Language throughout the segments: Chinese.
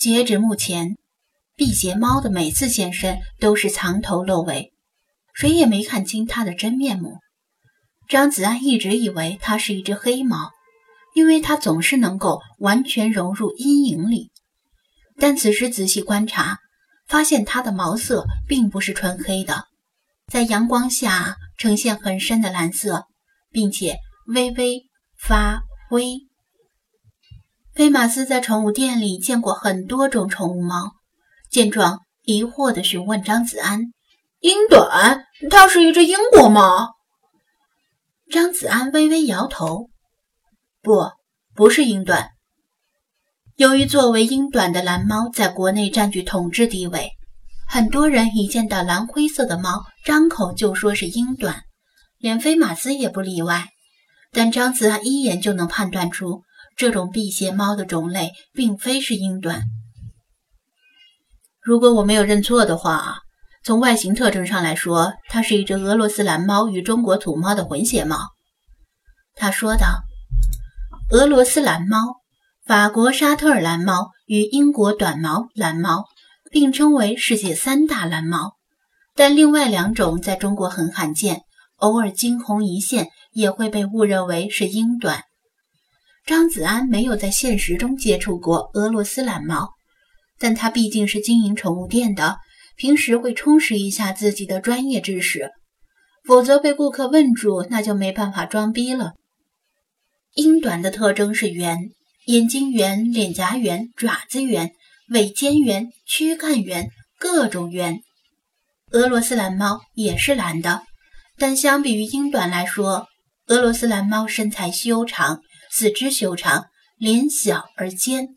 截止目前，辟邪猫的每次现身都是藏头露尾，谁也没看清它的真面目。张子安一直以为它是一只黑猫，因为它总是能够完全融入阴影里。但此时仔细观察，发现它的毛色并不是纯黑的，在阳光下呈现很深的蓝色，并且微微发灰。菲马斯在宠物店里见过很多种宠物猫，见状疑惑地询问张子安：“英短，它是一只英国猫？”张子安微微摇头：“不，不是英短。”由于作为英短的蓝猫在国内占据统治地位，很多人一见到蓝灰色的猫，张口就说是英短，连菲马斯也不例外。但张子安一眼就能判断出，这种辟邪猫的种类并非是英短。如果我没有认错的话，从外形特征上来说，它是一只俄罗斯蓝猫与中国土猫的混血猫。他说道：“俄罗斯蓝猫。”法国沙特尔蓝猫与英国短毛蓝猫并称为世界三大蓝猫，但另外两种在中国很罕见，偶尔惊鸿一现也会被误认为是英短。张子安没有在现实中接触过俄罗斯蓝猫，但他毕竟是经营宠物店的，平时会充实一下自己的专业知识，否则被顾客问住，那就没办法装逼了。英短的特征是圆。眼睛圆，脸颊圆，爪子圆，尾尖圆，躯干圆，各种圆。俄罗斯蓝猫也是蓝的，但相比于英短来说，俄罗斯蓝猫身材修长，四肢修长，脸小而尖。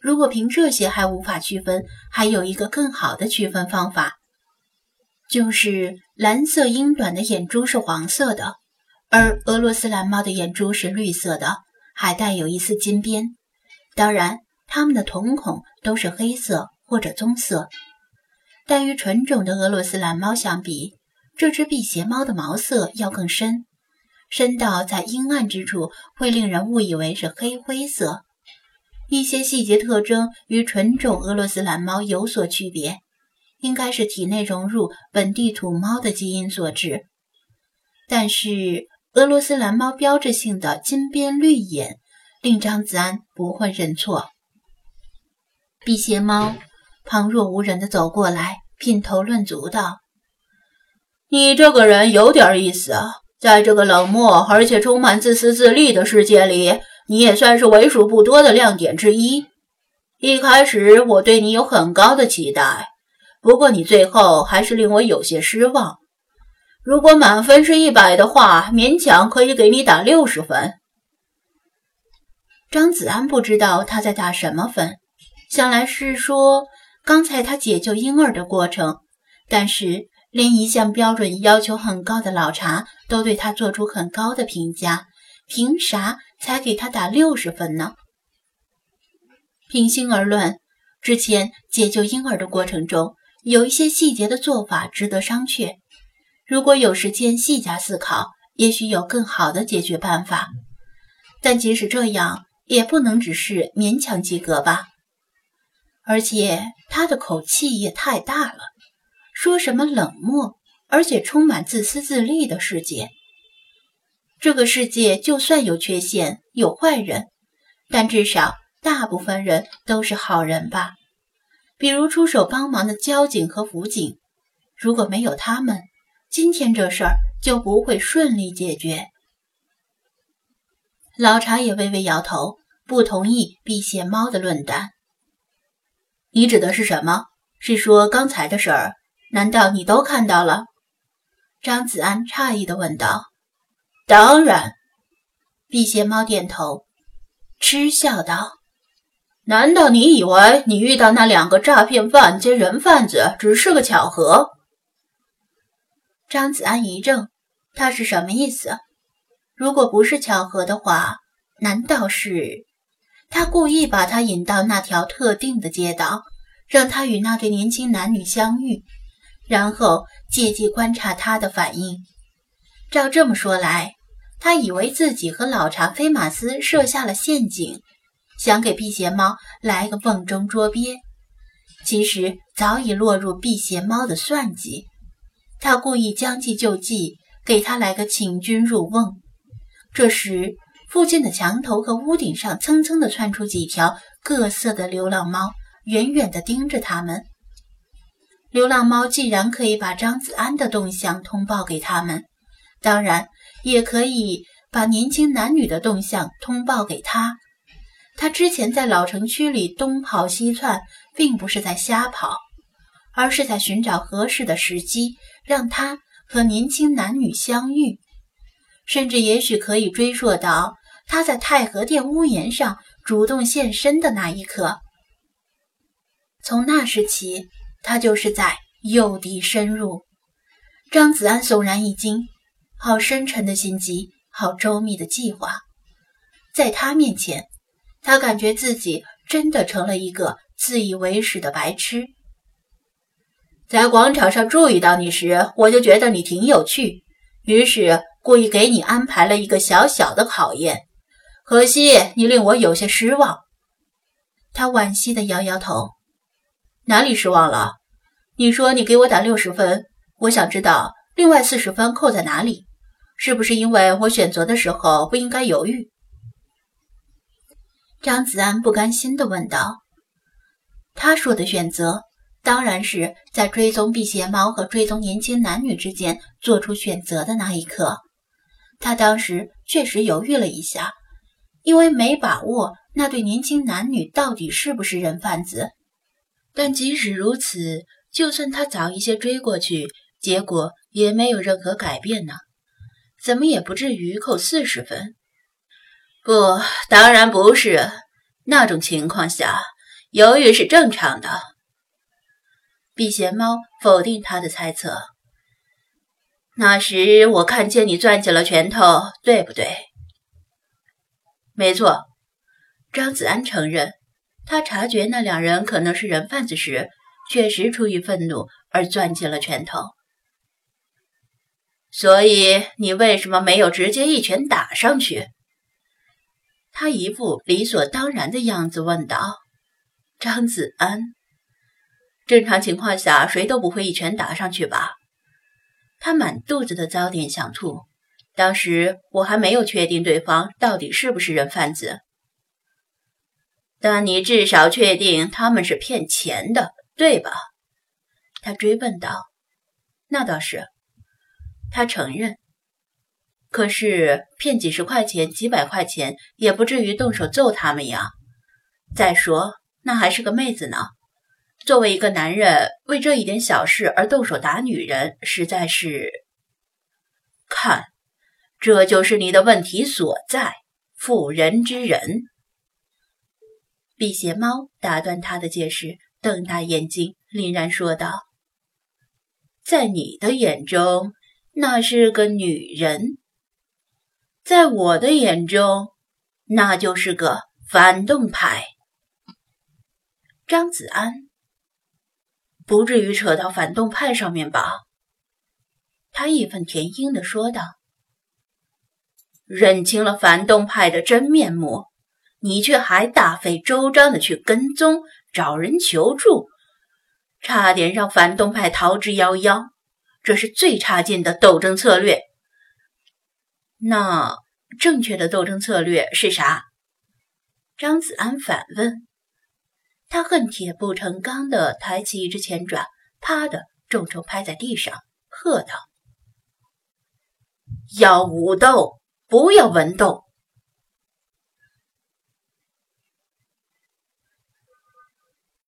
如果凭这些还无法区分，还有一个更好的区分方法，就是蓝色英短的眼珠是黄色的，而俄罗斯蓝猫的眼珠是绿色的。还带有一丝金边，当然，它们的瞳孔都是黑色或者棕色。但与纯种的俄罗斯蓝猫相比，这只辟邪猫的毛色要更深，深到在阴暗之处会令人误以为是黑灰色。一些细节特征与纯种俄罗斯蓝猫有所区别，应该是体内融入本地土猫的基因所致。但是。俄罗斯蓝猫标志性的金边绿眼，令张子安不会认错。辟邪猫旁若无人地走过来，品头论足道：“你这个人有点意思啊，在这个冷漠而且充满自私自利的世界里，你也算是为数不多的亮点之一。一开始我对你有很高的期待，不过你最后还是令我有些失望。”如果满分是一百的话，勉强可以给你打六十分。张子安不知道他在打什么分，想来是说刚才他解救婴儿的过程。但是连一向标准要求很高的老茶都对他做出很高的评价，凭啥才给他打六十分呢？平心而论，之前解救婴儿的过程中有一些细节的做法值得商榷。如果有时间细加思考，也许有更好的解决办法。但即使这样，也不能只是勉强及格吧。而且他的口气也太大了，说什么冷漠而且充满自私自利的世界。这个世界就算有缺陷、有坏人，但至少大部分人都是好人吧？比如出手帮忙的交警和辅警，如果没有他们。今天这事儿就不会顺利解决。老茶也微微摇头，不同意避邪猫的论断。你指的是什么？是说刚才的事儿？难道你都看到了？张子安诧异的问道。当然。辟邪猫点头，嗤笑道：“难道你以为你遇到那两个诈骗犯兼人贩子只是个巧合？”张子安一怔，他是什么意思？如果不是巧合的话，难道是他故意把他引到那条特定的街道，让他与那对年轻男女相遇，然后借机观察他的反应？照这么说来，他以为自己和老查菲马斯设下了陷阱，想给辟邪猫来个瓮中捉鳖，其实早已落入辟邪猫的算计。他故意将计就计，给他来个请君入瓮。这时，附近的墙头和屋顶上蹭蹭地窜出几条各色的流浪猫，远远地盯着他们。流浪猫既然可以把张子安的动向通报给他们，当然也可以把年轻男女的动向通报给他。他之前在老城区里东跑西窜，并不是在瞎跑，而是在寻找合适的时机，让他和年轻男女相遇。甚至也许可以追溯到他在太和殿屋檐上主动现身的那一刻。从那时起，他就是在诱敌深入。张子安悚然一惊，好深沉的心机，好周密的计划，在他面前。他感觉自己真的成了一个自以为是的白痴。在广场上注意到你时，我就觉得你挺有趣，于是故意给你安排了一个小小的考验。可惜你令我有些失望。他惋惜地摇摇头：“哪里失望了？你说你给我打六十分，我想知道另外四十分扣在哪里？是不是因为我选择的时候不应该犹豫？”张子安不甘心地问道：“他说的选择，当然是在追踪辟邪猫和追踪年轻男女之间做出选择的那一刻。他当时确实犹豫了一下，因为没把握那对年轻男女到底是不是人贩子。但即使如此，就算他早一些追过去，结果也没有任何改变呢，怎么也不至于扣四十分。”不，当然不是。那种情况下，犹豫是正常的。避邪猫否定他的猜测。那时我看见你攥紧了拳头，对不对？没错。张子安承认，他察觉那两人可能是人贩子时，确实出于愤怒而攥紧了拳头。所以你为什么没有直接一拳打上去？他一副理所当然的样子问道：“张子安，正常情况下谁都不会一拳打上去吧？”他满肚子的糟点想吐。当时我还没有确定对方到底是不是人贩子，但你至少确定他们是骗钱的，对吧？他追问道。“那倒是。”他承认。可是骗几十块钱、几百块钱也不至于动手揍他们呀。再说，那还是个妹子呢。作为一个男人，为这一点小事而动手打女人，实在是……看，这就是你的问题所在，妇人之仁。辟邪猫打断他的解释，瞪大眼睛，凛然说道：“在你的眼中，那是个女人。”在我的眼中，那就是个反动派。张子安，不至于扯到反动派上面吧？他义愤填膺地说道。认清了反动派的真面目，你却还大费周章的去跟踪，找人求助，差点让反动派逃之夭夭。这是最差劲的斗争策略。那正确的斗争策略是啥？张子安反问。他恨铁不成钢的抬起一只前爪，啪的重重拍在地上，喝道：“要武斗，不要文斗。”